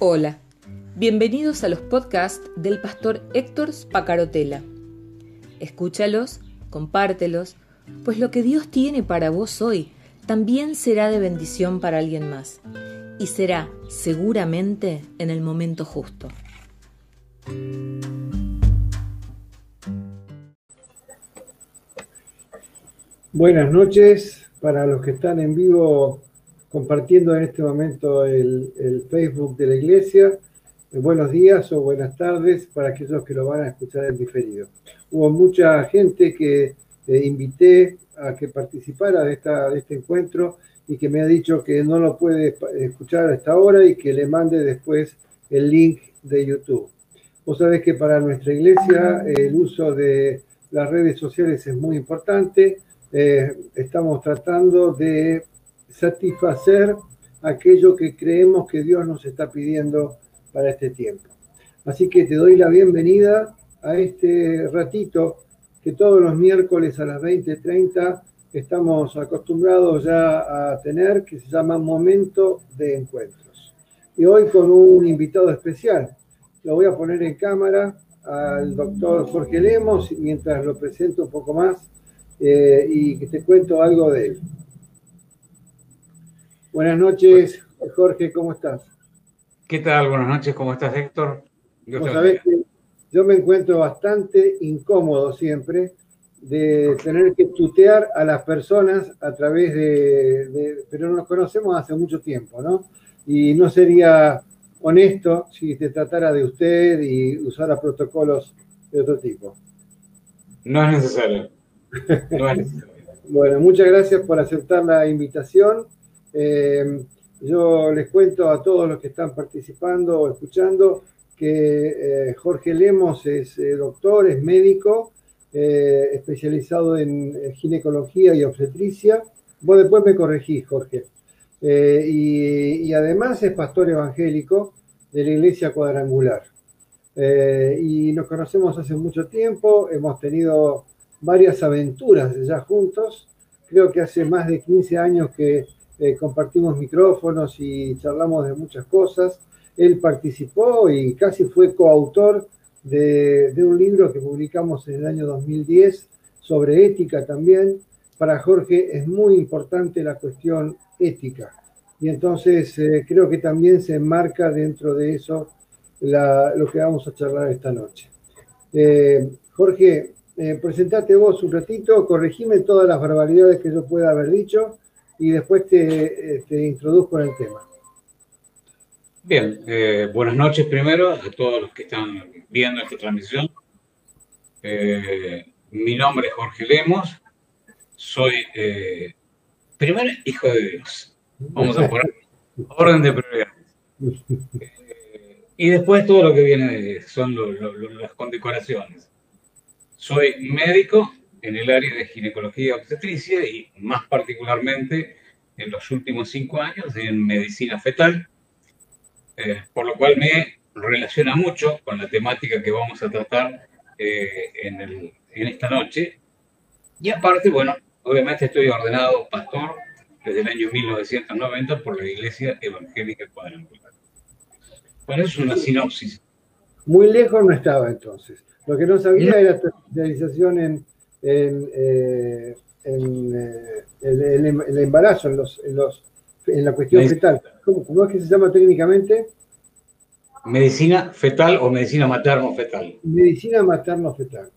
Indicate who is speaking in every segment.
Speaker 1: Hola, bienvenidos a los podcasts del pastor Héctor Spacarotela. Escúchalos, compártelos, pues lo que Dios tiene para vos hoy también será de bendición para alguien más y será seguramente en el momento justo.
Speaker 2: Buenas noches para los que están en vivo compartiendo en este momento el, Facebook de la iglesia. Eh, buenos días o buenas tardes para aquellos que lo van a escuchar en diferido. Hubo mucha gente que eh, invité a que participara de, esta, de este encuentro y que me ha dicho que no lo puede escuchar a esta hora y que le mande después el link de YouTube. Vos sabés que para nuestra iglesia el uso de las redes sociales es muy importante. Eh, estamos tratando de satisfacer aquello que creemos que Dios nos está pidiendo para este tiempo. Así que te doy la bienvenida a este ratito que todos los miércoles a las 20:30 estamos acostumbrados ya a tener, que se llama Momento de Encuentros. Y hoy con un invitado especial. Lo voy a poner en cámara al doctor Jorge Lemos mientras lo presento un poco más eh, y que te cuento algo de él. Buenas noches, Jorge, ¿cómo estás?
Speaker 3: ¿Qué tal? Buenas noches, ¿cómo estás, Héctor?
Speaker 2: yo me encuentro bastante incómodo siempre de tener que tutear a las personas a través de, pero nos conocemos hace mucho tiempo, ¿no? Y no sería honesto si te tratara de usted y usara protocolos de otro tipo.
Speaker 3: No es necesario. No es
Speaker 2: necesario. bueno, muchas gracias por aceptar la invitación. Eh, yo les cuento a todos los que están participando o escuchando que eh, Jorge Lemos es eh, doctor, es médico, especializado en ginecología y obstetricia. Vos después me corregís, Jorge. Y, y, además es pastor evangélico de la iglesia cuadrangular. y nos conocemos hace mucho tiempo, hemos tenido varias aventuras ya juntos. Creo que hace más de 15 años que eh, compartimos micrófonos y charlamos de muchas cosas. Él participó y casi fue coautor de, un libro que publicamos en el año 2010 sobre ética también. Para Jorge es muy importante la cuestión ética. Y entonces eh, creo que también se enmarca dentro de eso lo que vamos a charlar esta noche. Eh, Jorge, presentate vos un ratito, corregime todas las barbaridades que yo pueda haber dicho y después te, introduzco en el tema.
Speaker 3: Bien, eh, buenas noches primero a todos los que están viendo esta transmisión. Eh, mi nombre es Jorge Lemos, soy eh, primero hijo de Dios. Vamos a poner orden de prioridades. y después todo lo que viene son las condecoraciones. Soy médico, en el área de ginecología obstetricia y más particularmente en los últimos cinco años en medicina fetal, eh, por lo cual me relaciona mucho con la temática que vamos a tratar eh, en, en, esta noche. Y aparte, bueno, obviamente estoy ordenado pastor desde el año 1990 por la Iglesia Evangélica Cuadrangular. Bueno, eso es una sinopsis.
Speaker 2: Muy lejos no estaba entonces. Lo que no sabía era tu especialización en en, eh, eh, el, embarazo, en, los, en, los, en la cuestión fetal. ¿Cómo, es que se llama técnicamente?
Speaker 3: Medicina fetal o medicina materno-fetal.
Speaker 2: Medicina materno-fetal.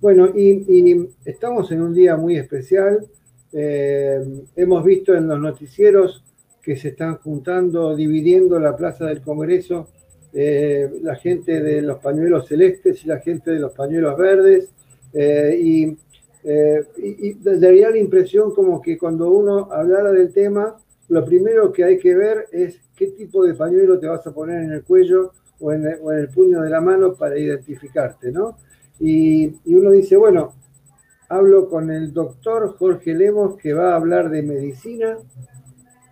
Speaker 2: Bueno, y, estamos en un día muy especial. Eh, hemos visto en los noticieros que se están juntando, dividiendo la plaza del Congreso, la gente de los pañuelos celestes y la gente de los pañuelos verdes. y eh, y, daría la impresión como que cuando uno hablara del tema, lo primero que hay que ver es qué tipo de pañuelo te vas a poner en el cuello o en el, puño de la mano para identificarte, ¿no? Y, y, uno dice, bueno, hablo con el doctor Jorge Lemos que va a hablar de medicina,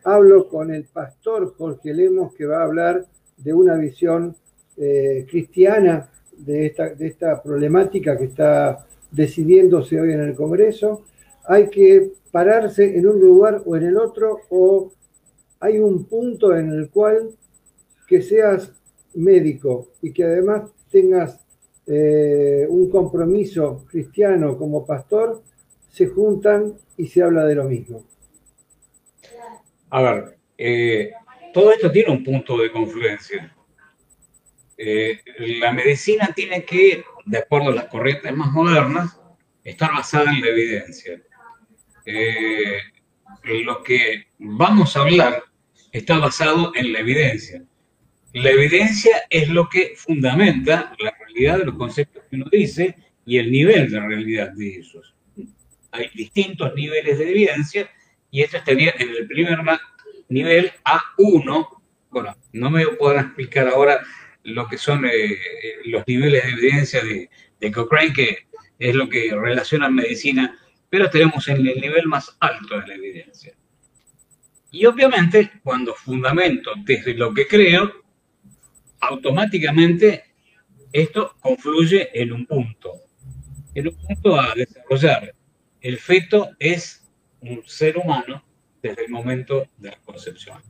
Speaker 2: hablo con el pastor Jorge Lemos que va a hablar de una visión eh, cristiana de esta problemática que está decidiéndose hoy en el Congreso, hay que pararse en un lugar o en el otro, o hay un punto en el cual que seas médico y que además tengas eh, un compromiso cristiano como pastor, se juntan y se habla de lo mismo.
Speaker 3: A ver, eh, todo esto tiene un punto de confluencia. Eh, la medicina tiene que, de acuerdo a las corrientes más modernas, estar basada en la evidencia. lo que vamos a hablar está basado en la evidencia. La evidencia es lo que fundamenta la realidad de los conceptos que uno dice y el nivel de realidad de esos. Hay distintos niveles de evidencia y esto estaría en el primer nivel A1. Bueno, no me podrán explicar ahora lo que son eh, los niveles de evidencia de, de Cochrane, que es lo que relaciona medicina, pero tenemos en el nivel más alto de la evidencia. Y obviamente, cuando fundamento desde lo que creo, automáticamente esto confluye en un punto, en un punto a desarrollar. El feto es un ser humano desde el momento de la concepción.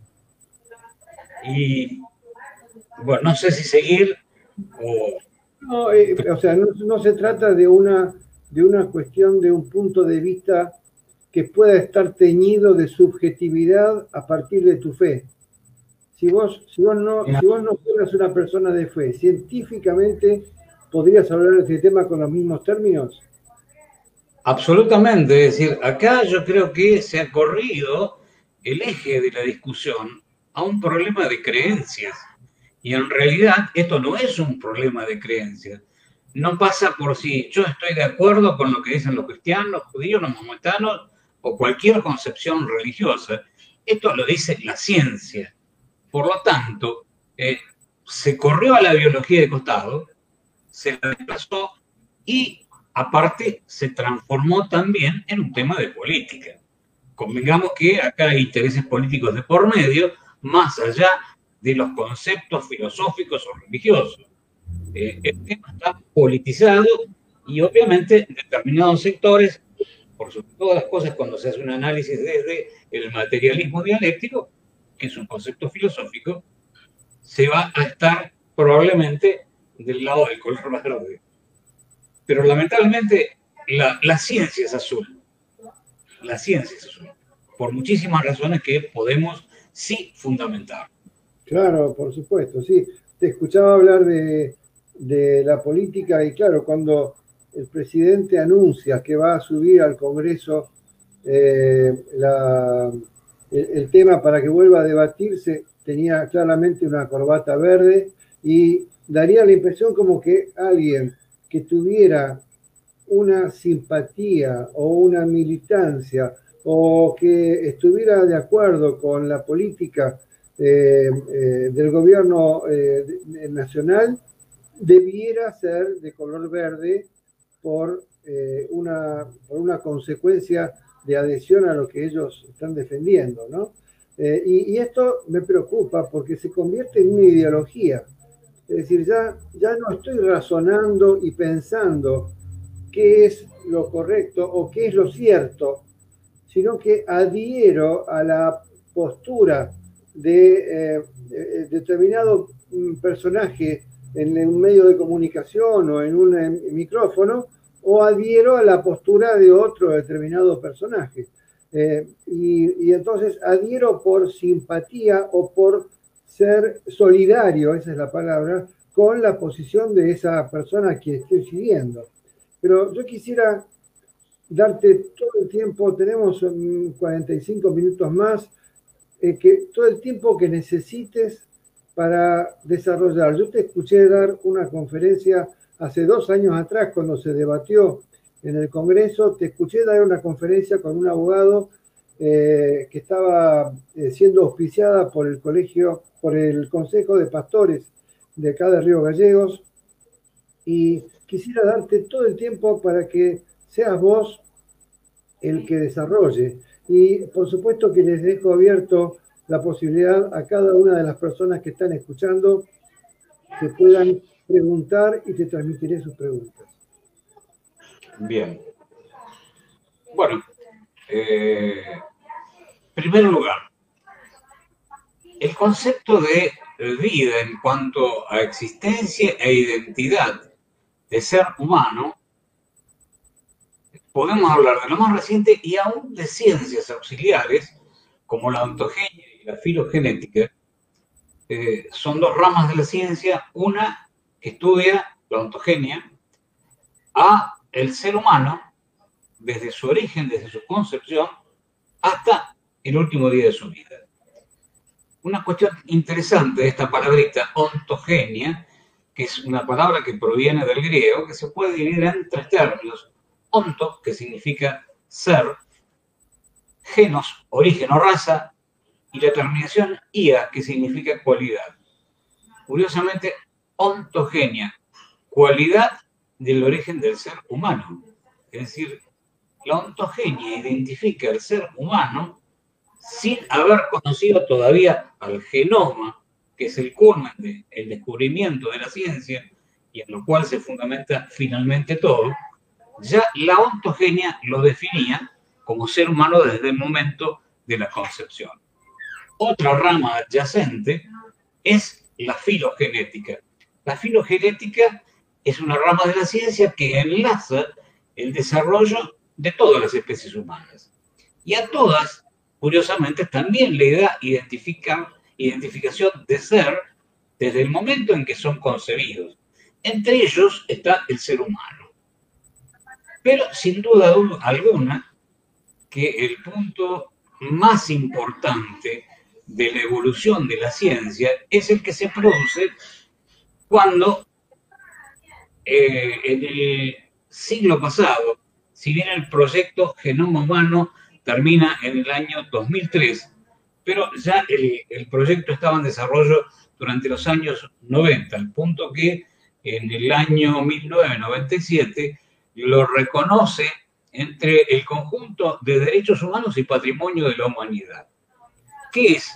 Speaker 3: Y bueno, no sé si seguir o...
Speaker 2: No, eh, o sea, no, se trata de una, de una cuestión de un punto de vista que pueda estar teñido de subjetividad a partir de tu fe. Si vos, si vos, no, si vos no fueras una persona de fe, científicamente, ¿podrías hablar de este tema con los mismos términos?
Speaker 3: Absolutamente, es decir, acá yo creo que se ha corrido el eje de la discusión a un problema de creencias. Y en realidad esto no es un problema de creencias. No pasa por si yo estoy de acuerdo con lo que dicen los cristianos, judíos, los maometanos o cualquier concepción religiosa. Esto lo dice la ciencia. Por lo tanto, eh, se corrió a la biología de costado, se la desplazó y aparte se transformó también en un tema de política. Convengamos que acá hay intereses políticos de por medio, más allá de los conceptos filosóficos o religiosos. Eh, el tema está politizado y obviamente en determinados sectores, por sobre todas las cosas cuando se hace un análisis desde el materialismo dialéctico, que es un concepto filosófico, se va a estar probablemente del lado del color verde. Pero lamentablemente la, la ciencia es azul. La ciencia es azul. Por muchísimas razones que podemos sí fundamentar.
Speaker 2: Claro, por supuesto, sí. Te escuchaba hablar de, de la política y claro, cuando el presidente anuncia que va a subir al Congreso eh, la, el, tema para que vuelva a debatirse tenía claramente una corbata verde y daría la impresión como que alguien que tuviera una simpatía o una militancia o que estuviera de acuerdo con la política eh, eh, del gobierno eh, nacional debiera ser de color verde por, una, por una consecuencia de adhesión a lo que ellos están defendiendo, ¿no? Eh, y, esto me preocupa porque se convierte en una ideología. Es decir, ya, ya no estoy razonando y pensando qué es lo correcto o qué es lo cierto, sino que adhiero a la postura de, eh, determinado mm, personaje en un medio de comunicación o en un micrófono o adhiero a la postura de otro determinado personaje. Eh, y, entonces adhiero por simpatía o por ser solidario, esa es la palabra, con la posición de esa persona que estoy siguiendo. Pero yo quisiera darte todo el tiempo, tenemos 45 minutos más, que todo el tiempo que necesites para desarrollar. Yo te escuché dar una conferencia hace dos años atrás, cuando se debatió en el Congreso, te escuché dar una conferencia con un abogado eh, que estaba eh, siendo auspiciada por el colegio, por el Consejo de Pastores de acá de Río Gallegos, y quisiera darte todo el tiempo para que seas vos el que desarrolle. Y por supuesto que les dejo abierto la posibilidad a cada una de las personas que están escuchando que puedan preguntar y te transmitiré sus preguntas.
Speaker 3: Bien. Bueno, eh, en primer lugar, el concepto de vida en cuanto a existencia e identidad de ser humano, podemos hablar de lo más reciente y aún de ciencias auxiliares como la ontogenia y la filogenética. Eh, son dos ramas de la ciencia, una que estudia la ontogenia a el ser humano desde su origen, desde su concepción, hasta el último día de su vida. Una cuestión interesante de esta palabrita ontogenia, que es una palabra que proviene del griego, que se puede dividir en tres términos. Onto, que significa ser, genos, origen o raza, y la terminación ia, que significa cualidad. Curiosamente, ontogenia, cualidad del origen del ser humano. Es decir, la ontogenia identifica el ser humano sin haber conocido todavía al genoma, que es el culmen del descubrimiento de la ciencia y en lo cual se fundamenta finalmente todo, ya la ontogenia lo definía como ser humano desde el momento de la concepción. Otra rama adyacente es la filogenética. La filogenética es una rama de la ciencia que enlaza el desarrollo de todas las especies humanas. Y a todas, curiosamente, también le da identificación de ser desde el momento en que son concebidos. Entre ellos está el ser humano. Pero sin duda alguna que el punto más importante de la evolución de la ciencia es el que se produce cuando eh, en el siglo pasado, si bien el proyecto Genoma Humano termina en el año 2003, pero ya el, el proyecto estaba en desarrollo durante los años 90, al punto que en el año 1997 lo reconoce entre el conjunto de derechos humanos y patrimonio de la humanidad. ¿Qué es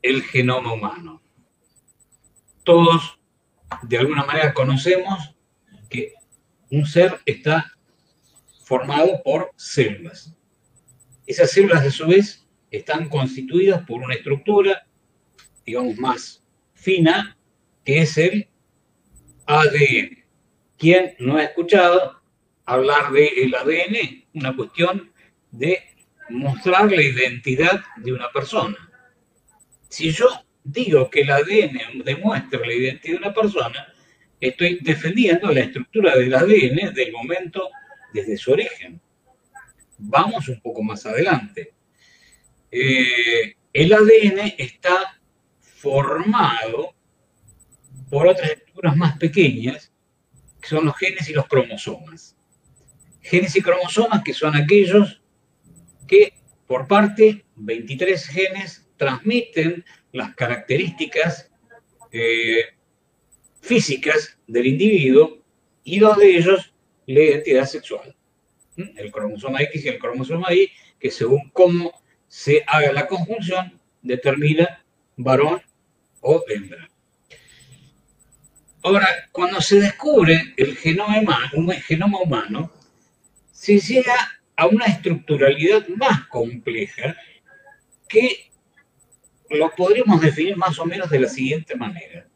Speaker 3: el genoma humano? Todos, de alguna manera, conocemos que un ser está formado por células. Esas células, a su vez, están constituidas por una estructura, digamos, más fina, que es el ADN. ¿Quién no ha escuchado hablar del ADN? Una cuestión de mostrar la identidad de una persona. Si yo digo que el ADN demuestra la identidad de una persona, estoy defendiendo la estructura del ADN del momento desde su origen. Vamos un poco más adelante. Eh, el ADN está formado por otras estructuras más pequeñas, que son los genes y los cromosomas. Genes y cromosomas que son aquellos que por parte 23 genes transmiten las características eh, físicas del individuo y dos de ellos la identidad sexual. ¿Mm? El cromosoma X y el cromosoma Y, que según cómo se haga la conjunción, determina varón o hembra. Ahora, cuando se descubre el genoma humano, genoma humano, se llega a una estructuralidad más compleja que lo podríamos definir más o menos de la siguiente manera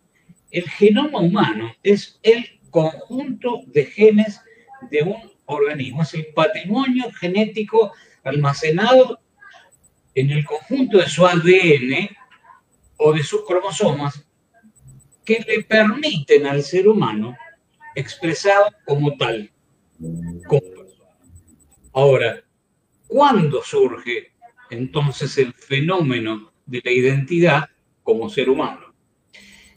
Speaker 3: el genoma humano es el conjunto de genes de un organismo, es el patrimonio genético almacenado en el conjunto de su ADN o de sus cromosomas que le permiten al ser humano expresado como tal, como. Ahora, ¿cuándo surge entonces el fenómeno de la identidad como ser humano?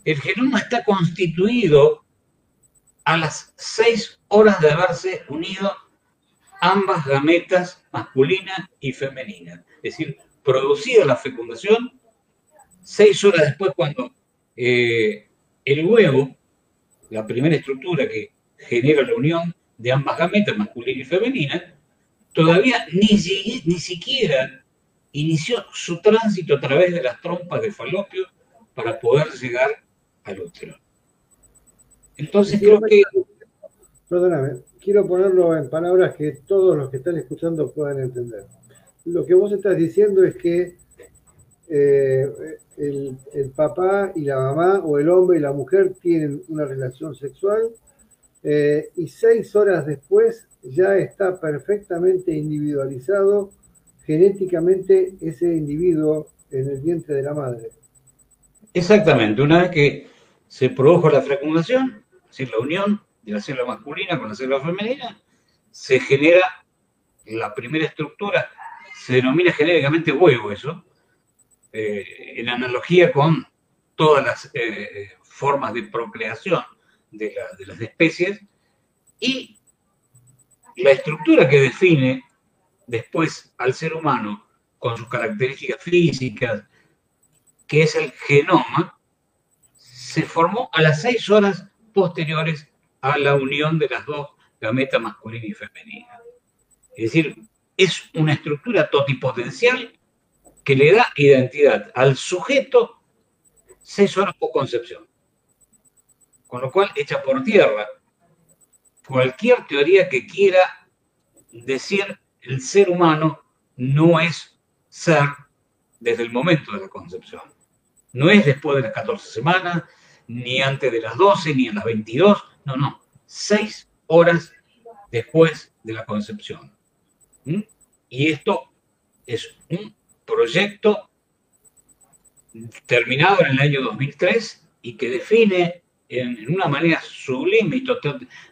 Speaker 3: el genoma está constituido a las seis horas de haberse unido ambas gametas masculina y femenina. Es decir, producida la fecundación, seis horas después cuando eh, el huevo, la primera estructura que genera la unión de ambas gametas masculina y femenina, todavía ni, ni siquiera inició su tránsito a través de las trompas de falopio para poder llegar al útero. Entonces creo que...
Speaker 2: Perdóname, quiero ponerlo en palabras que todos los que están escuchando puedan entender. Lo que vos estás diciendo es que eh, el, papá y la mamá o el hombre y la mujer tienen una relación sexual eh, y seis horas después ya está perfectamente individualizado genéticamente ese individuo en el vientre de la madre.
Speaker 3: Exactamente, una vez que se produjo la fecundación, es decir, la unión de la célula masculina con la célula femenina, se genera la primera estructura, se denomina genéricamente huevo eso, eh, en analogía con todas las eh, formas de procreación de, de las especies, y la estructura que define después al ser humano con sus características físicas, que es el genoma, se formó a las seis horas posteriores a la unión de las dos gametas masculina y femenina. Es decir, es una estructura totipotencial que le da identidad al sujeto seis horas por concepción. Con lo cual echa por tierra cualquier teoría que quiera decir el ser humano no es ser desde el momento de la concepción. No es después de las 14 semanas, ni antes de las 12, ni en las 22, no, no, seis horas después de la concepción. ¿Mm? Y esto es un proyecto terminado en el año 2003 y que define en, una manera sublime y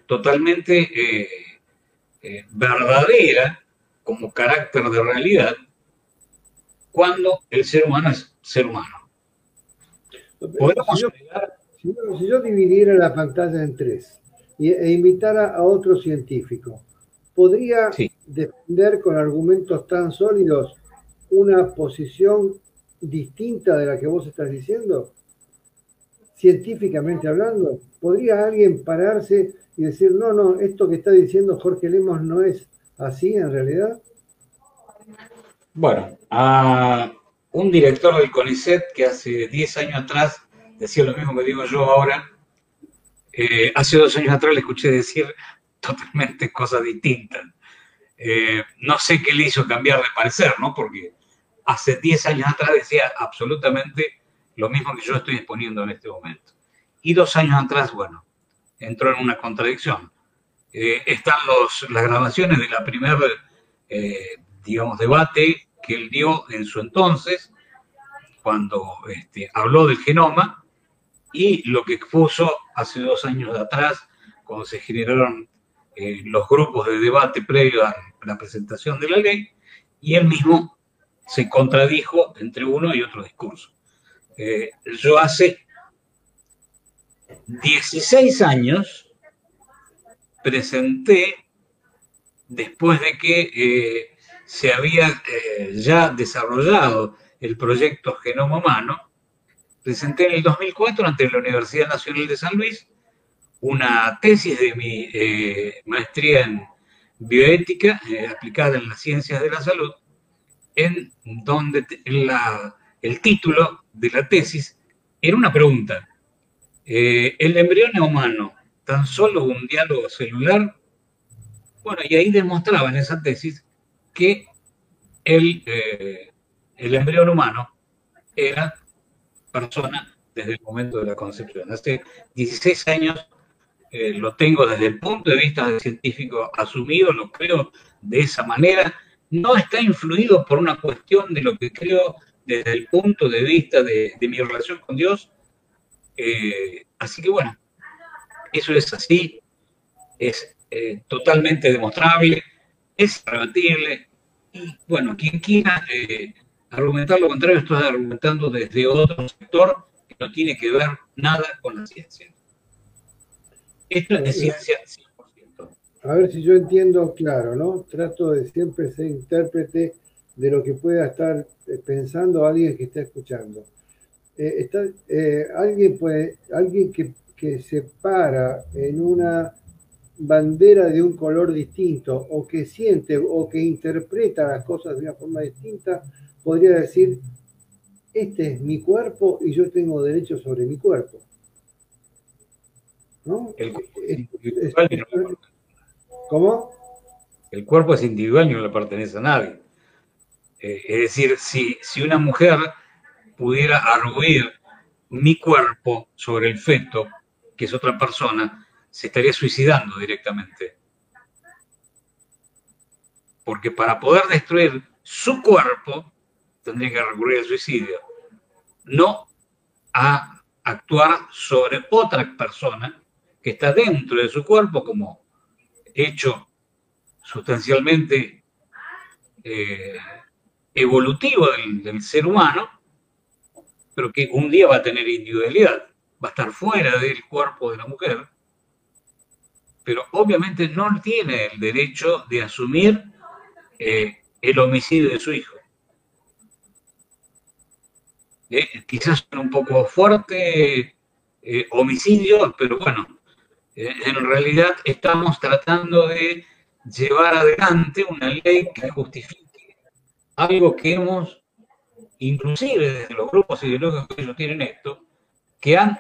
Speaker 3: totalmente eh, eh, verdadera como carácter de realidad cuando el ser humano es ser humano.
Speaker 2: si, yo, dividiera la pantalla en tres e invitara a otro científico, ¿podría defender con argumentos tan sólidos una posición distinta de la que vos estás diciendo? Científicamente hablando, ¿podría alguien pararse y decir, no, no, esto que está diciendo Jorge Lemos no es así en realidad?
Speaker 3: Bueno, a un director del CONICET que hace 10 años atrás decía lo mismo que digo yo ahora, eh, hace dos años atrás le escuché decir totalmente cosas distintas. Eh, no sé qué le hizo cambiar de parecer, ¿no? Porque hace 10 años atrás decía absolutamente lo mismo que yo estoy exponiendo en este momento. Y dos años atrás, bueno, entró en una contradicción. Eh, están las grabaciones de la primera, digamos, debate que él dio en su entonces, cuando este, habló del genoma, y lo que expuso hace dos años atrás, cuando se generaron eh, los grupos de debate previo a la presentación de la ley, y él mismo se contradijo entre uno y otro discurso. Eh, yo hace 16 años presenté, después de que eh, se había eh, ya desarrollado el proyecto Genoma Humano, presenté en el 2004 ante la Universidad Nacional de San Luis una tesis de mi maestría en bioética aplicada en las ciencias de la salud, en donde el título de la tesis era una pregunta. ¿El embrión humano tan solo un diálogo celular? Bueno, y ahí demostraba en esa tesis que el, eh, el embrión humano era persona desde el momento de la concepción. Hace 16 años eh, lo tengo desde el punto de vista científico asumido, lo creo de esa manera. No está influido por una cuestión de lo que creo desde el punto de vista de, mi relación con Dios. Eh, así que bueno, eso es así, es totalmente demostrable, es rebatible, bueno, quien quiera eh, argumentar lo contrario, estoy argumentando desde otro sector que no tiene que ver nada con la ciencia. Esto es de ciencia 100%.
Speaker 2: A ver si yo entiendo claro, ¿no? Trato de siempre ser intérprete de lo que pueda estar eh, pensando alguien que está escuchando. Eh, está, alguien, puede, alguien que, que se para en una bandera de un color distinto o que siente o que interpreta las cosas de una forma distinta, podría decir, este es mi cuerpo y yo tengo derecho sobre mi cuerpo.
Speaker 3: ¿No? El cuerpo
Speaker 2: ¿Cómo?
Speaker 3: El cuerpo es individual y no le pertenece a nadie. Eh, es decir, si, si una mujer pudiera arguir mi cuerpo sobre el feto, que es otra persona, se estaría suicidando directamente. Porque para poder destruir su cuerpo, tendría que recurrir al suicidio, no a actuar sobre otra persona que está dentro de su cuerpo como hecho sustancialmente eh, evolutivo del, ser humano, pero que un día va a tener individualidad, va a estar fuera del cuerpo de la mujer, pero obviamente no tiene el derecho de asumir eh, el homicidio de su hijo. Eh, quizás un poco fuerte homicidio, pero bueno, en realidad estamos tratando de llevar adelante una ley que justifique algo que hemos, inclusive desde los grupos ideológicos que ellos tienen esto, que han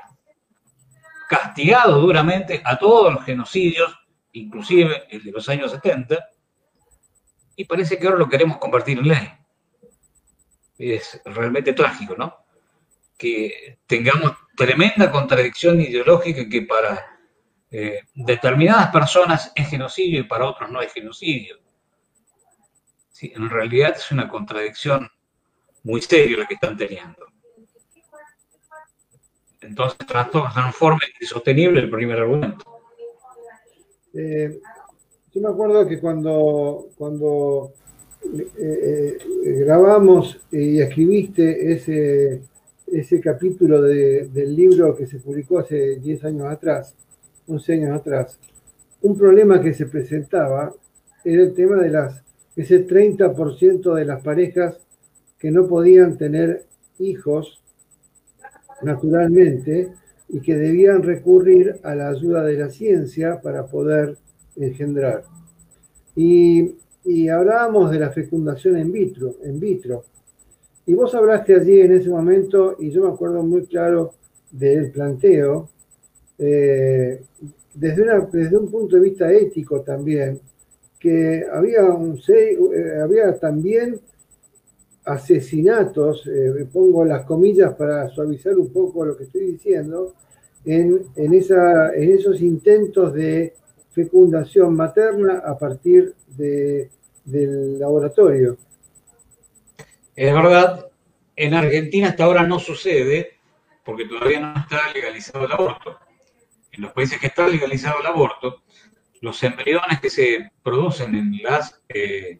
Speaker 3: castigado duramente a todos los genocidios, inclusive el de los años 70, y parece que ahora lo queremos convertir en ley. Es realmente trágico, ¿no? Que tengamos tremenda contradicción ideológica que para eh, determinadas personas es genocidio y para otros no es genocidio. Sí, en realidad es una contradicción muy seria la que están teniendo. Entonces transforma en insostenible el primer argumento.
Speaker 2: Eh, yo me acuerdo que cuando, cuando eh, grabamos y escribiste ese, ese capítulo del libro que se publicó hace 10 años atrás, 11 años atrás, un problema que se presentaba era el tema de las, ese 30% de las parejas que no podían tener hijos naturalmente y que debían recurrir a la ayuda de la ciencia para poder engendrar. Y, hablábamos de la fecundación in vitro, en vitro. Y vos hablaste allí en ese momento, y yo me acuerdo muy claro del planteo, eh, desde, desde un punto de vista ético también, había, un, eh, había también asesinatos, eh, pongo las comillas para suavizar un poco lo que estoy diciendo, en, en, esa, en esos intentos de fecundación materna a partir de, del laboratorio.
Speaker 3: Es verdad, en Argentina hasta ahora no sucede porque todavía no está legalizado el aborto en los países que está legalizado el aborto, los embriones que se producen en las eh,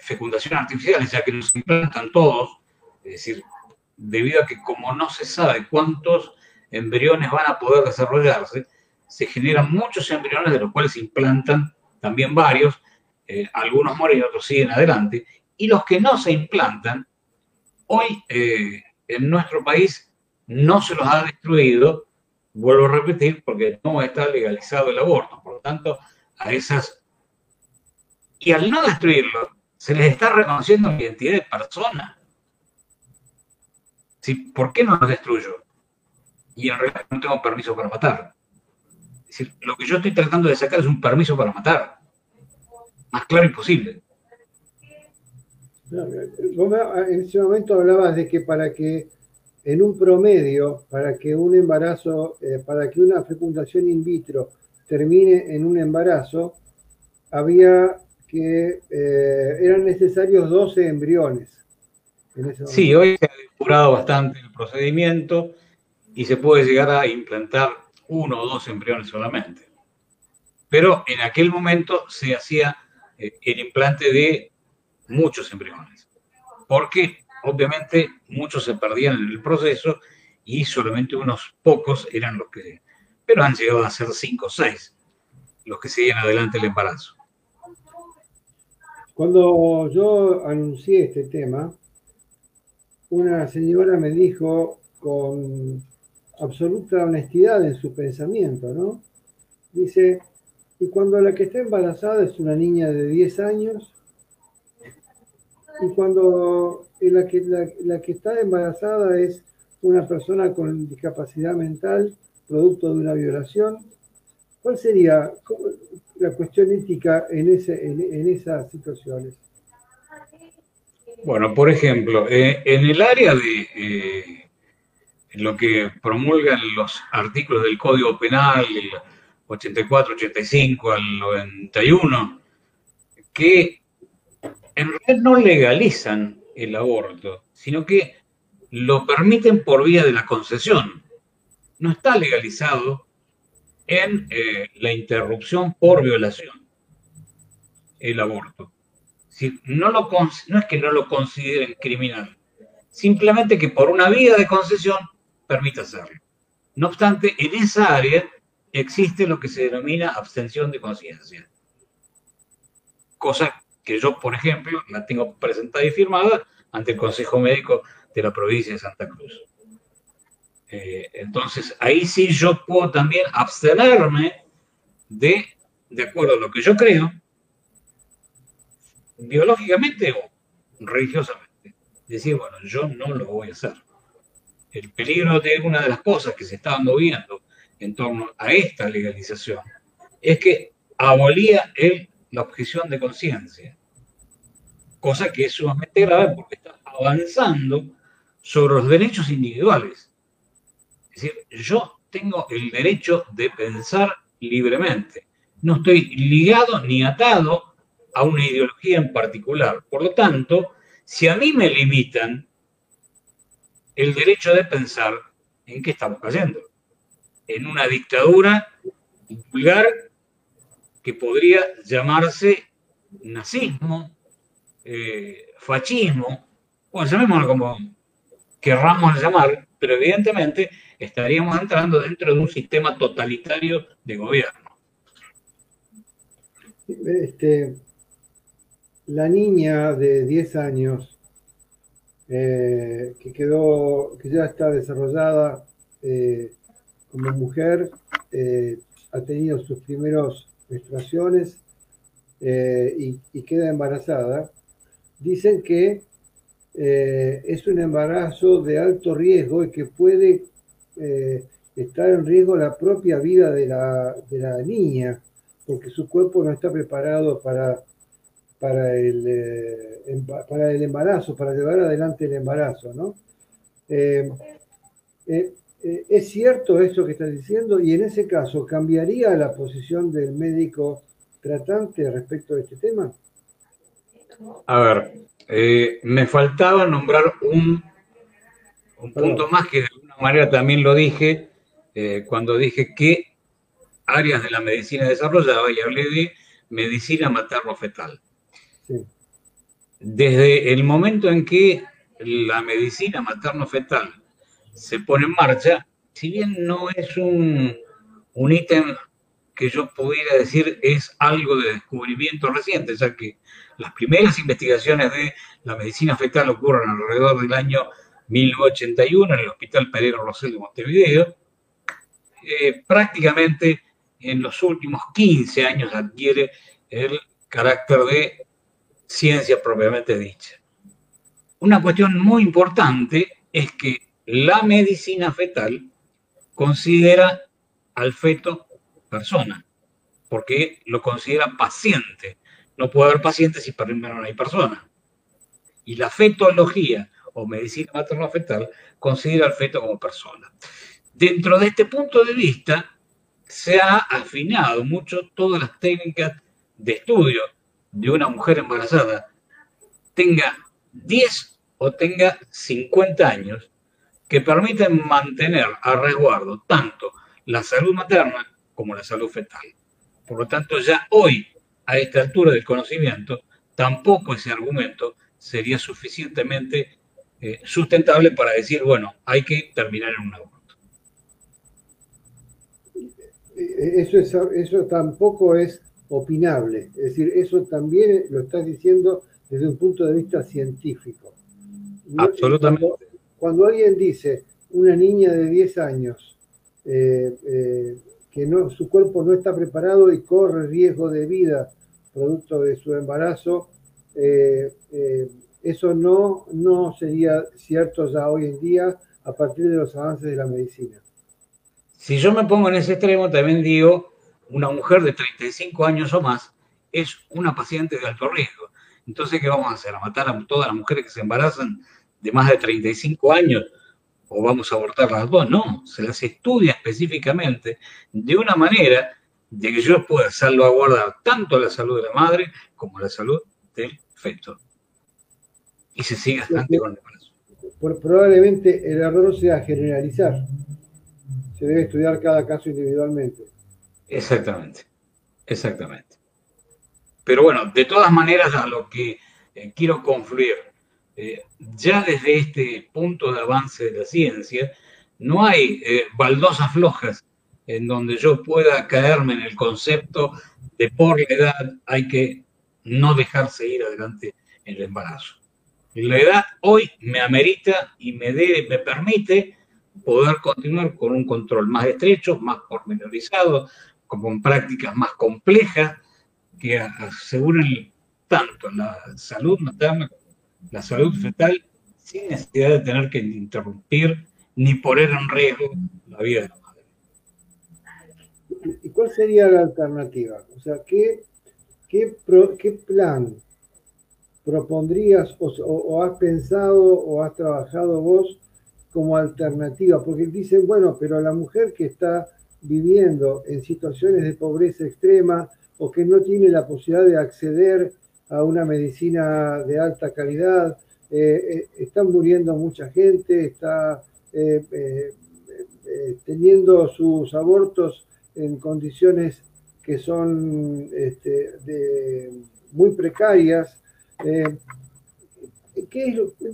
Speaker 3: fecundaciones artificiales, ya que nos implantan todos, es decir, debido a que como no se sabe cuántos embriones van a poder desarrollarse, se generan muchos embriones de los cuales se implantan también varios, eh, algunos mueren y otros siguen adelante, y los que no se implantan, hoy eh, en nuestro país no se los ha destruido vuelvo a repetir, porque no está legalizado el aborto. Por lo tanto, a esas... Y al no destruirlo, se les está reconociendo la identidad de persona. ¿Sí? ¿Por qué no los destruyo? Y en realidad no tengo permiso para matar. Es decir, lo que yo estoy tratando de sacar es un permiso para matar. Más claro imposible.
Speaker 2: en ese momento hablabas de que para que en un promedio, para que un embarazo, eh, para que una fecundación in vitro termine en un embarazo, había que eh, eran necesarios 12 embriones.
Speaker 3: sí, hoy se ha depurado bastante el procedimiento y se puede llegar a implantar uno o dos embriones solamente. Pero en aquel momento se hacía eh, el implante de muchos embriones. Porque obviamente muchos se perdían en el proceso y solamente unos pocos eran los que, pero han llegado a ser cinco o seis los que siguen adelante el embarazo.
Speaker 2: Cuando yo anuncié este tema, una señora me dijo con absoluta honestidad en su pensamiento, ¿no? Dice, y cuando la que está embarazada es una niña de 10 años, y cuando la que, la, que está embarazada es una persona con discapacidad mental, producto de una violación, ¿cuál sería la cuestión ética en, ese, en, esas situaciones?
Speaker 3: Bueno, por ejemplo, eh, en el área de eh, lo que promulgan los artículos del Código Penal, el 84, 85 al 91, que en realidad no legalizan el aborto, sino que lo permiten por vía de la concesión. No está legalizado en eh, la interrupción por violación el aborto. Si no, lo, es que no lo consideren criminal, simplemente que por una vía de concesión permite hacerlo. No obstante, en esa área existe lo que se denomina abstención de conciencia. Cosa que yo, por ejemplo, la tengo presentada y firmada ante el Consejo Médico de la provincia de Santa Cruz. Eh, entonces, ahí sí yo puedo también abstenerme de, de acuerdo a lo que yo creo, biológicamente o religiosamente. Decir, bueno, yo no lo voy a hacer. El peligro de una de las cosas que se estaban moviendo en torno a esta legalización es que abolía el la objeción de conciencia, cosa que es sumamente grave porque está avanzando sobre los derechos individuales. Es decir, yo tengo el derecho de pensar libremente. No estoy ligado ni atado a una ideología en particular. Por lo tanto, si a mí me limitan el derecho de pensar, ¿en qué estamos cayendo? En una dictadura vulgar que podría llamarse nazismo, eh, fascismo, o llamémoslo como querramos llamar, pero evidentemente estaríamos entrando dentro de un sistema totalitario de gobierno.
Speaker 2: Este, la niña de 10 años eh, que quedó, que ya está desarrollada eh, como mujer, ha tenido sus primeros menstruaciones eh, y, queda embarazada, dicen que eh, es un embarazo de alto riesgo y que puede eh, estar en riesgo la propia vida de la, de la, niña, porque su cuerpo no está preparado para, para, el, para el embarazo, para llevar adelante el embarazo, ¿no? ¿Es cierto esto que estás diciendo? Y en ese caso, ¿cambiaría la posición del médico tratante respecto a este tema?
Speaker 3: A ver, eh, me faltaba nombrar un, un punto más que de alguna manera también lo dije eh, cuando dije qué áreas de la medicina desarrollaba y hablé de medicina materno-fetal. Desde el momento en que la medicina materno-fetal se pone en marcha, si bien no es un, un ítem que yo pudiera decir es algo de descubrimiento reciente, ya que las primeras investigaciones de la medicina fetal ocurren alrededor del año 1981 en el Hospital Pereira Rosell de Montevideo. Eh, prácticamente en los últimos 15 años adquiere el carácter de ciencia propiamente dicha. Una cuestión muy importante es que la medicina fetal considera al feto persona, porque lo considera paciente. No puede haber paciente si primero no hay persona. Y la fetología o medicina materno-fetal considera al feto como persona. Dentro de este punto de vista, se ha afinado mucho todas las técnicas de estudio de una mujer embarazada, tenga 10 o tenga 50 años, que permiten mantener a resguardo tanto la salud materna como la salud fetal. Por lo tanto, ya hoy, a esta altura del conocimiento, tampoco ese argumento sería suficientemente eh, sustentable para decir, bueno, hay que terminar en un aborto.
Speaker 2: Eso, eso tampoco es opinable, es decir, eso también lo estás diciendo desde un punto de vista científico.
Speaker 3: Absolutamente
Speaker 2: cuando alguien dice una niña de 10 años eh, eh, que no, su cuerpo no está preparado y corre riesgo de vida producto de su embarazo, eh, eso no, no sería cierto ya hoy en día a partir de los avances de la medicina.
Speaker 3: Si yo me pongo en ese extremo, también digo, una mujer de 35 años o más es una paciente de alto riesgo. Entonces, ¿qué vamos a hacer? ¿A matar a todas las mujeres que se embarazan de más de 35 años? ¿O vamos a abortar las dos? No, se las estudia específicamente de una manera de que yo pueda salvaguardar tanto la salud de la madre como la salud del feto. Y se sigue adelante con el
Speaker 2: embarazo. Probablemente el error sea generalizar. Se debe estudiar cada caso individualmente.
Speaker 3: Exactamente, exactamente. Pero bueno, de todas maneras, a lo que eh, quiero confluir, eh, ya desde este punto de avance de la ciencia, no hay eh, baldosas flojas en donde yo pueda caerme en el concepto de por la edad hay que no dejarse ir adelante en el embarazo. La edad hoy me amerita y me, me permite poder continuar con un control más estrecho, más pormenorizado, con prácticas más complejas que aseguren tanto la salud materna, la salud fetal, sin necesidad de tener que interrumpir ni poner en riesgo la vida de la madre.
Speaker 2: ¿Y cuál sería la alternativa? O sea, ¿qué, qué, qué plan propondrías o, has pensado o has trabajado vos como alternativa? Porque dicen, bueno, pero la mujer que está viviendo en situaciones de pobreza extrema o que no tiene la posibilidad de acceder a una medicina de alta calidad, eh, eh, están muriendo mucha gente, está eh, teniendo sus abortos en condiciones que son este, muy precarias.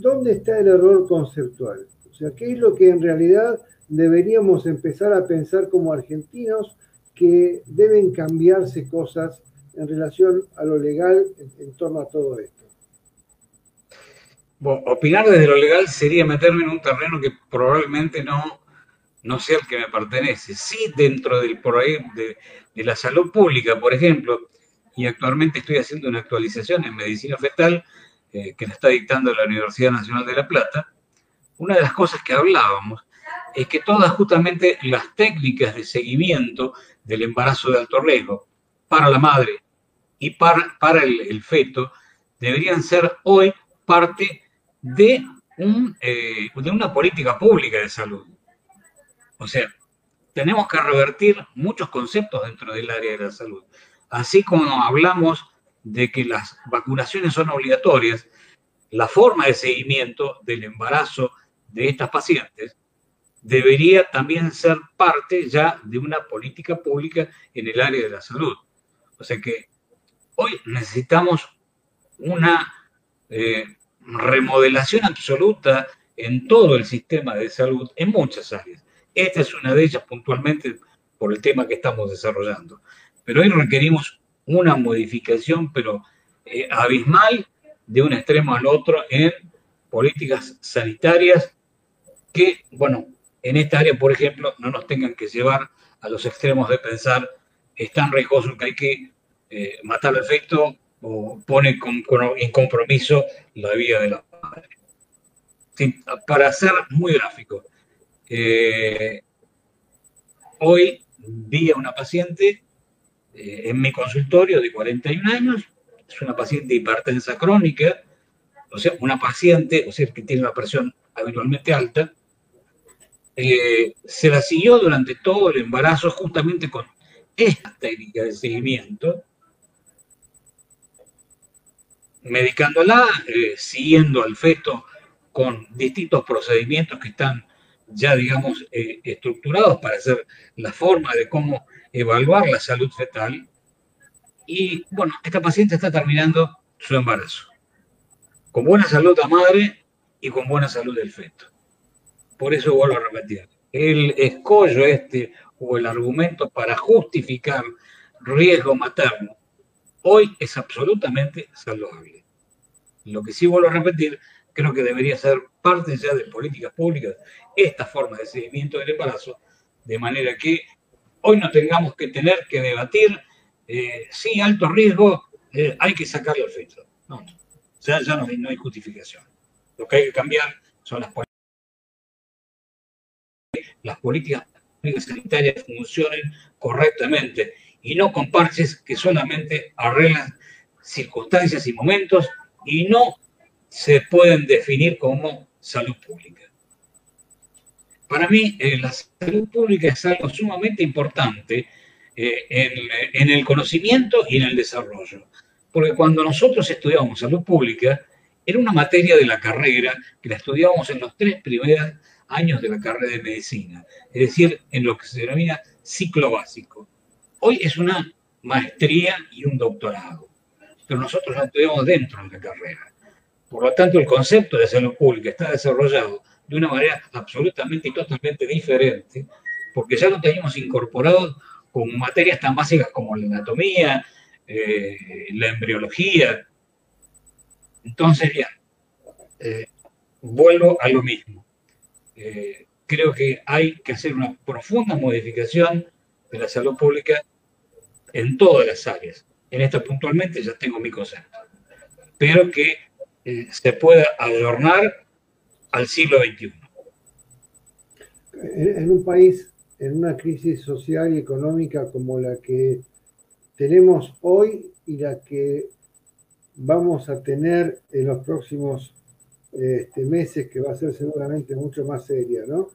Speaker 2: ¿Dónde está el error conceptual? O sea, ¿qué es lo que en realidad deberíamos empezar a pensar como argentinos que deben cambiarse cosas en relación a lo legal en, torno a todo esto.
Speaker 3: Opinar desde lo legal sería meterme en un terreno que probablemente no, no sea el que me pertenece. Sí, dentro del, por ahí, de, la salud pública, por ejemplo, y actualmente estoy haciendo una actualización en medicina fetal eh, que la está dictando la Universidad Nacional de La Plata. Una de las cosas que hablábamos es que todas justamente las técnicas de seguimiento del embarazo de alto riesgo para la madre y para, para el, feto deberían ser hoy parte de, un, eh, de una política pública de salud. O sea, tenemos que revertir muchos conceptos dentro del área de la salud. Así como hablamos de que las vacunaciones son obligatorias, la forma de seguimiento del embarazo de estas pacientes debería también ser parte ya de una política pública en el área de la salud. O sea que hoy necesitamos una eh, remodelación absoluta en todo el sistema de salud, en muchas áreas. Esta es una de ellas puntualmente por el tema que estamos desarrollando. Pero hoy requerimos una modificación, pero eh, abismal, de un extremo al otro en políticas sanitarias que, bueno, en esta área, por ejemplo, no nos tengan que llevar a los extremos de pensar es tan riesgoso que hay que eh, matar al efecto o pone en compromiso la vida de la madre. para ser muy gráfico, eh, hoy vi a una paciente eh, en mi consultorio de 41 años, es una paciente hipertensa crónica, o sea, una paciente, o sea, que tiene una presión habitualmente alta, eh, se la siguió durante todo el embarazo justamente con esta técnica de seguimiento, medicándola, eh, siguiendo al feto con distintos procedimientos que están ya, digamos, eh, estructurados para hacer la forma de cómo evaluar la salud fetal. Y bueno, esta paciente está terminando su embarazo, con buena salud la madre y con buena salud del feto. Por eso vuelvo a repetir, el escollo este o el argumento para justificar riesgo materno hoy es absolutamente saludable. Lo que sí vuelvo a repetir, creo que debería ser parte ya de políticas públicas esta forma de seguimiento del embarazo, de manera que hoy no tengamos que tener que debatir eh, si alto riesgo eh, hay que sacarle al feto. No, ya, ya no, no hay justificación. Lo que hay que cambiar son las políticas las políticas sanitarias funcionen correctamente y no con parches que solamente arreglan circunstancias y momentos y no se pueden definir como salud pública. Para mí, eh, la salud pública es algo sumamente importante eh, en, el conocimiento y en el desarrollo. Porque cuando nosotros estudiábamos salud pública, era una materia de la carrera que la estudiábamos en los tres primeros años de la carrera de medicina, es decir, en lo que se denomina ciclo básico. Hoy es una maestría y un doctorado, pero nosotros la estudiamos dentro de la carrera. Por lo tanto, el concepto de salud pública está desarrollado de una manera absolutamente y totalmente diferente, porque ya lo teníamos incorporado con materias tan básicas como la anatomía, eh, la embriología. Entonces, ya, eh, vuelvo a lo mismo. Eh, creo que hay que hacer una profunda modificación de la salud pública en todas las áreas. En esta puntualmente ya tengo mi concepto, pero que se pueda adornar al siglo XXI.
Speaker 2: En un país, en una crisis social y económica como la que tenemos hoy y la que vamos a tener en los próximos este, meses, que va a ser seguramente mucho más seria, ¿no?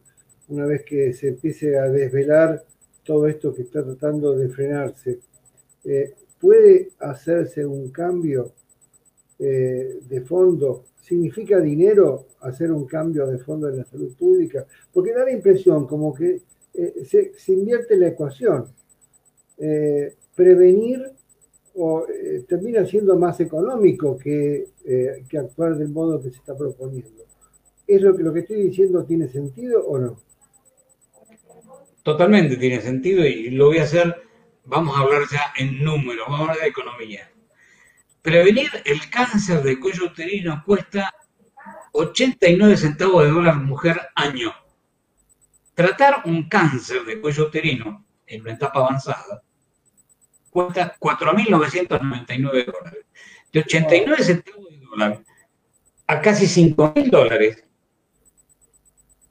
Speaker 2: Una vez que se empiece a desvelar todo esto que está tratando de frenarse, eh, ¿puede hacerse un cambio eh, de fondo significa dinero hacer un cambio de fondo en la salud pública, porque da la impresión como que eh, se, invierte la ecuación. Eh, prevenir o, termina siendo más económico que, que, actuar del modo que se está proponiendo. ¿Es lo que, lo que estoy diciendo tiene sentido o no?
Speaker 3: Totalmente tiene sentido y lo voy a hacer, vamos a hablar ya en números, vamos a hablar de economía. Prevenir el cáncer de cuello uterino cuesta 89 centavos de dólar mujer año. Tratar un cáncer de cuello uterino en una etapa avanzada cuesta 4.999 dólares. De 89 centavos de dólar a casi 5.000 dólares,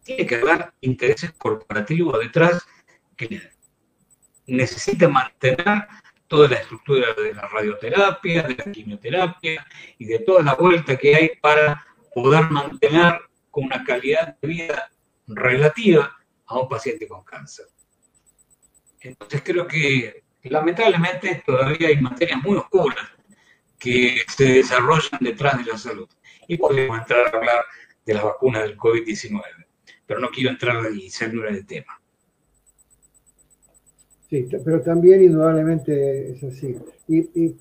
Speaker 3: tiene que haber intereses corporativos detrás que necesita mantener toda la estructura de la radioterapia, de la quimioterapia y de toda la vuelta que hay para poder mantener con una calidad de vida relativa a un paciente con cáncer. Entonces creo que lamentablemente todavía hay materias muy oscuras que se desarrollan detrás de la salud. Y podemos entrar a hablar de las vacunas del COVID-19, pero no quiero entrar y salir del tema.
Speaker 2: Sí, pero también indudablemente es así. Y,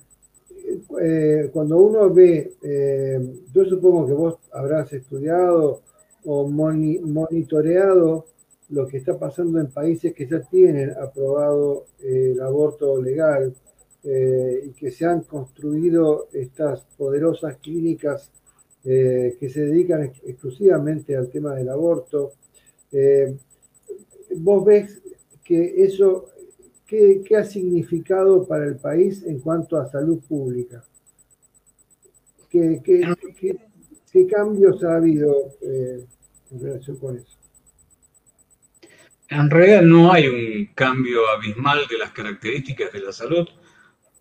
Speaker 2: eh, cuando uno ve, eh, yo supongo que vos habrás estudiado o monitoreado lo que está pasando en países que ya tienen aprobado el aborto legal eh, y que se han construido estas poderosas clínicas que se dedican exclusivamente al tema del aborto. vos ves que eso ¿Qué, ha significado para el país en cuanto a salud pública? ¿Qué, cambios ha habido eh, en relación con eso?
Speaker 3: En realidad no hay un cambio abismal de las características de la salud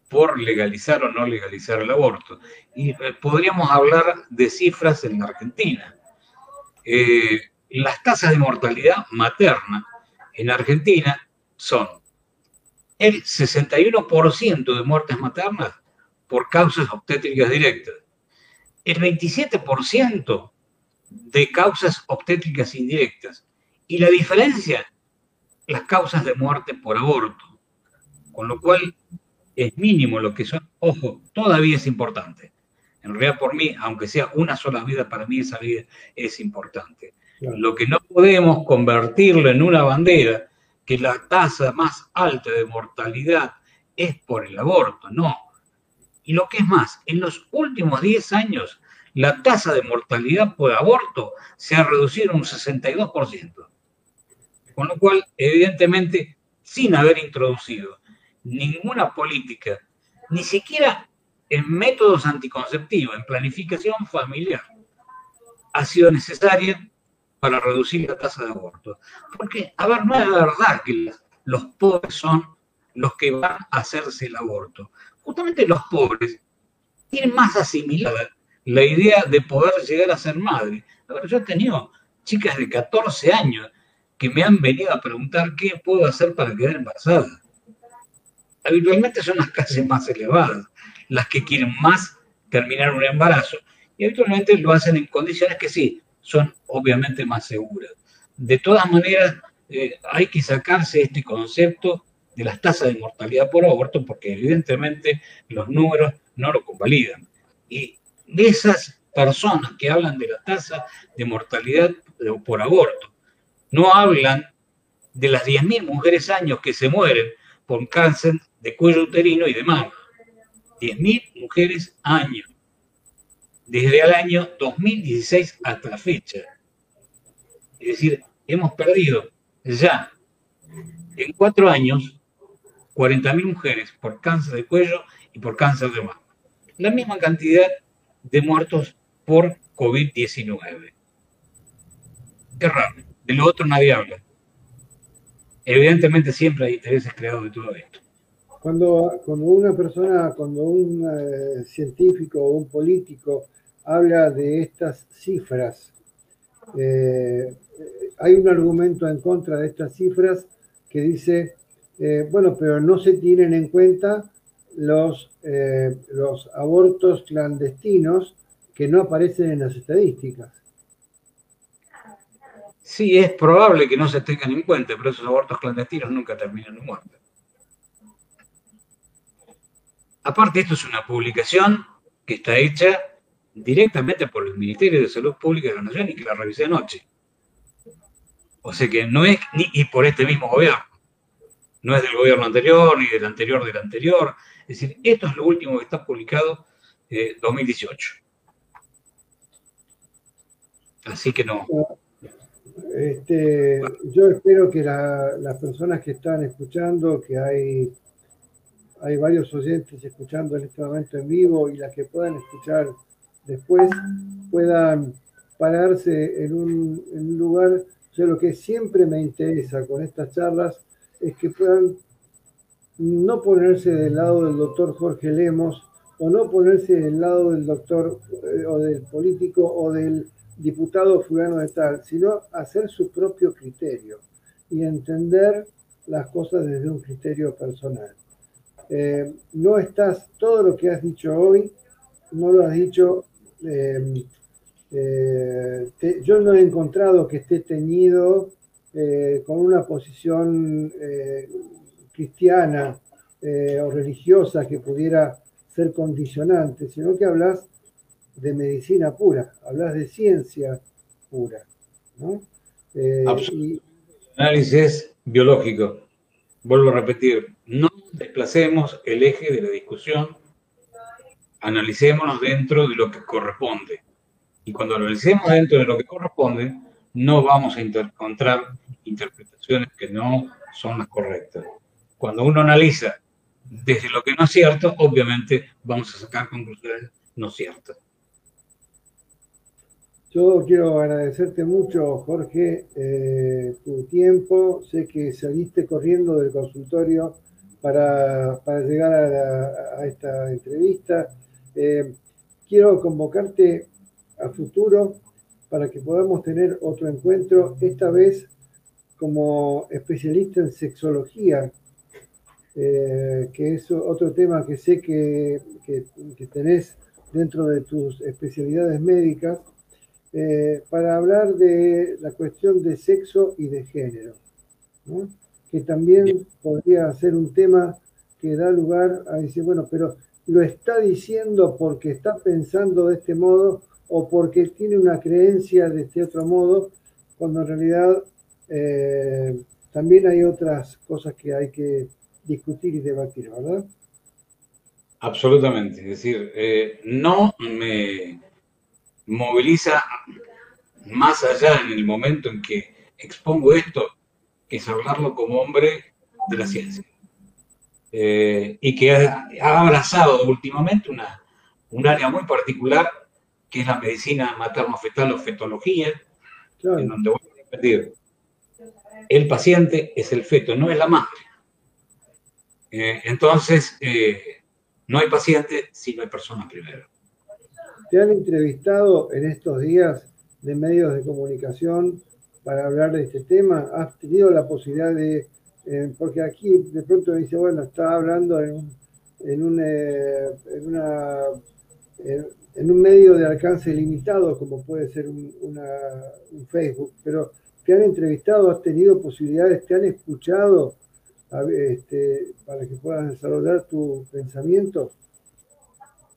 Speaker 3: por legalizar o no legalizar el aborto. Y eh, podríamos hablar de cifras en la Argentina. Eh, las tasas de mortalidad materna en Argentina son el 61% de muertes maternas por causas obstétricas directas, el 27% de causas obstétricas indirectas. Y la diferencia, las causas de muerte por aborto, con lo cual es mínimo lo que son, ojo, todavía es importante. En realidad por mí, aunque sea una sola vida, para mí esa vida es importante. Lo que no podemos convertirlo en una bandera que la tasa más alta de mortalidad es por el aborto, no. Y lo que es más, en los últimos 10 años, la tasa de mortalidad por aborto se ha reducido un 62%. Con lo cual, evidentemente, sin haber introducido ninguna política, ni siquiera en métodos anticonceptivos, en planificación familiar, ha sido necesaria para reducir la tasa de aborto. Porque, a ver, no es verdad que los pobres son los que van a hacerse el aborto. Justamente los pobres tiene más asimilada la idea de poder llegar a ser madre. A ver, yo he tenido chicas de 14 años que me han venido a preguntar qué puedo hacer para quedar embarazada. Habitualmente son las clases más elevadas, las que quieren más terminar un embarazo. Y habitualmente lo hacen en condiciones que sí, son obviamente más seguras. De todas maneras, eh, hay que sacarse este concepto de las tasas de mortalidad por aborto porque evidentemente los números no lo convalidan. Y de esas personas que hablan de la tasa de mortalidad por aborto, no hablan de las 10.000 mujeres años que se mueren por cáncer de cuello uterino y de mama. 10.000 mujeres años. Desde el año 2016 hasta la fecha. Es decir, hemos perdido ya en cuatro años 40.000 mujeres por cáncer de cuello y por cáncer de mama. La misma cantidad de muertos por COVID-19. Qué raro. De lo otro nadie habla. Evidentemente siempre hay intereses creados de todo esto.
Speaker 2: Cuando, cuando una persona, cuando un eh, científico o un político habla de estas cifras, eh, hay un argumento en contra de estas cifras que dice, eh, bueno, pero no se tienen en cuenta los, los abortos clandestinos que no aparecen en las estadísticas.
Speaker 3: Sí, es probable que no se tengan en cuenta, pero esos abortos clandestinos nunca terminan en muerte. Aparte, esto es una publicación que está hecha directamente por el Ministerio de Salud Pública de la Nación y que la revisé anoche. O sea que no es ni y por este mismo gobierno. No es del gobierno anterior, ni del anterior del anterior. Es decir, esto es lo último que está publicado eh, 2018. Así que no.
Speaker 2: Este, yo espero que las personas que están escuchando, que hay hay varios oyentes escuchando en este momento en vivo y las que puedan escuchar después puedan pararse en un, lugar. Yo lo que siempre me interesa con estas charlas es que puedan no ponerse del lado del doctor Jorge Lemos o no ponerse del lado del doctor eh, o del político o del diputado fulano de tal, sino hacer su propio criterio y entender las cosas desde un criterio personal. Eh, no estás, todo lo que has dicho hoy, no lo has dicho, em, eh, yo no he encontrado que esté teñido eh, con una posición cristiana o religiosa que pudiera ser condicionante, sino que hablas de medicina pura, hablas de ciencia pura. ¿no?
Speaker 3: Análisis biológico. Vuelvo a repetir, no desplacemos el eje de la discusión, analicémonos dentro de lo que corresponde. Y cuando analicemos dentro de lo que corresponde, no vamos a encontrar interpretaciones que no son las correctas. Cuando uno analiza desde lo que no es cierto, obviamente vamos a sacar conclusiones no ciertas.
Speaker 2: Yo quiero agradecerte mucho, Jorge, eh, tu tiempo. Sé que saliste corriendo del consultorio para, llegar a, esta entrevista. Eh, quiero convocarte a futuro para que podamos tener otro encuentro, esta vez como especialista en sexología, eh, que es otro tema que sé que, que tenés dentro de tus especialidades médicas eh, para hablar de la cuestión de sexo y de género, que también podría ser un tema que da lugar a decir, bueno, pero lo está diciendo porque está pensando de este modo o porque tiene una creencia de este otro modo, cuando en realidad eh, también hay otras cosas que hay que discutir y debatir, ¿verdad?
Speaker 3: Absolutamente, es decir, eh, no me moviliza más allá en el momento en que expongo esto, que es hablarlo como hombre de la ciencia. Eh, y que ha, abrazado últimamente una, un área muy particular, que es la medicina materno-fetal o fetología, en donde voy a repetir, el paciente es el feto, no es la madre. Eh, entonces, eh, no hay paciente si no hay personas primero.
Speaker 2: ¿Te han entrevistado en estos días de medios de comunicación para hablar de este tema? ¿Has tenido la posibilidad de, eh, porque aquí de pronto dice, bueno, estaba hablando en un, en un, eh, en una, en, un medio de alcance limitado como puede ser un, un Facebook, pero ¿te han entrevistado? ¿Has tenido posibilidades? ¿Te han escuchado? este, para que puedas desarrollar tu pensamiento?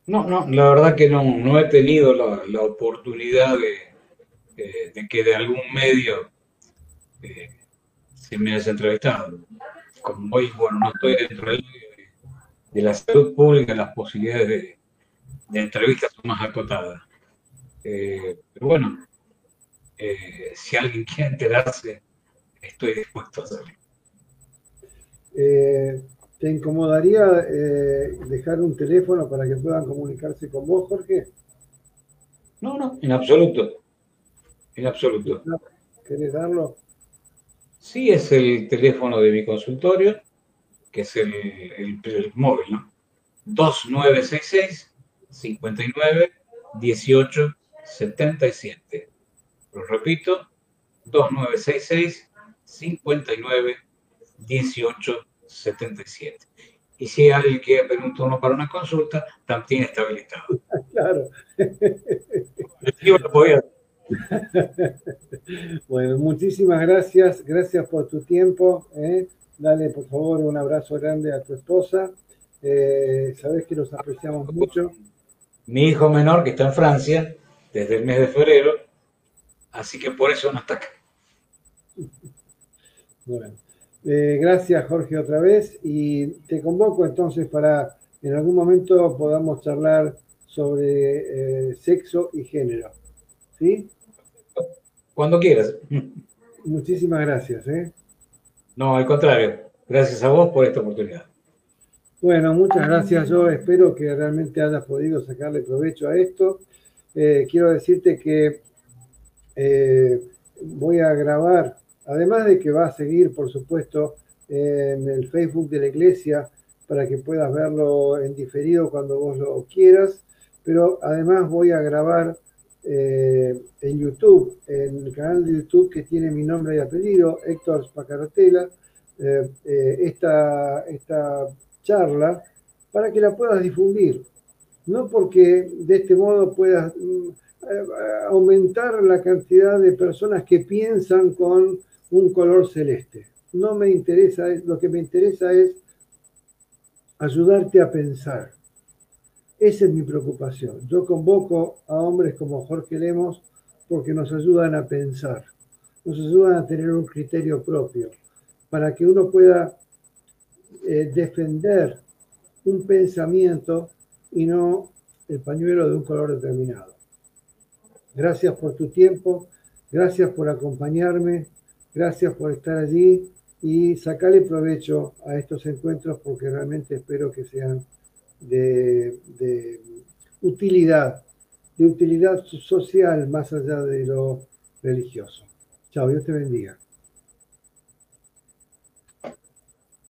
Speaker 3: No, no, la verdad que no, no he tenido la, oportunidad de, de, que de algún medio eh, se me haya entrevistado. Como hoy, bueno, no estoy dentro de, de la salud pública, las posibilidades de, de entrevistas son más acotadas. Eh, pero bueno, eh, si alguien quiere enterarse, estoy dispuesto a hacerlo.
Speaker 2: Eh, ¿Te incomodaría dejar un teléfono para que puedan comunicarse con vos, Jorge?
Speaker 3: No, no, en absoluto. En absoluto.
Speaker 2: ¿Querés darlo?
Speaker 3: Sí, es el teléfono de mi consultorio, que es el, el, móvil, ¿no? 2966 59 18 77. Lo repito, 2966 59 1877. Y si alguien quiere pedir un turno para una consulta, también está habilitado.
Speaker 2: Claro. bueno, muchísimas gracias. Gracias por tu tiempo. ¿eh? Dale, por favor, un abrazo grande a tu esposa. Eh, sabes que los apreciamos mucho.
Speaker 3: Mi hijo menor, que está en Francia, desde el mes de febrero, así que por eso no está acá.
Speaker 2: Bueno. Eh, gracias Jorge otra vez y te convoco entonces para en algún momento podamos charlar sobre eh, sexo y género. ¿Sí?
Speaker 3: Cuando quieras.
Speaker 2: Muchísimas gracias. ¿eh?
Speaker 3: No, al contrario. Gracias a vos por esta oportunidad.
Speaker 2: Bueno, muchas gracias. Yo espero que realmente hayas podido sacarle provecho a esto. quiero decirte que voy a grabar Además de que va a seguir, por supuesto, en el Facebook de la iglesia para que puedas verlo en diferido cuando vos lo quieras, pero además voy a grabar eh, en YouTube, en el canal de YouTube que tiene mi nombre y apellido, Héctor Spacarotela, eh, eh, esta, esta charla para que la puedas difundir. No porque de este modo puedas mm, aumentar la cantidad de personas que piensan con un color celeste. No me interesa, lo que me interesa es ayudarte a pensar. Esa es mi preocupación. Yo convoco a hombres como Jorge Lemos porque nos ayudan a pensar, nos ayudan a tener un criterio propio, para que uno pueda eh, defender un pensamiento y no el pañuelo de un color determinado. Gracias por tu tiempo, gracias por acompañarme Gracias por estar allí y sacarle provecho a estos encuentros porque realmente espero que sean de, utilidad, de utilidad social más allá de lo religioso. Chao, Dios te bendiga.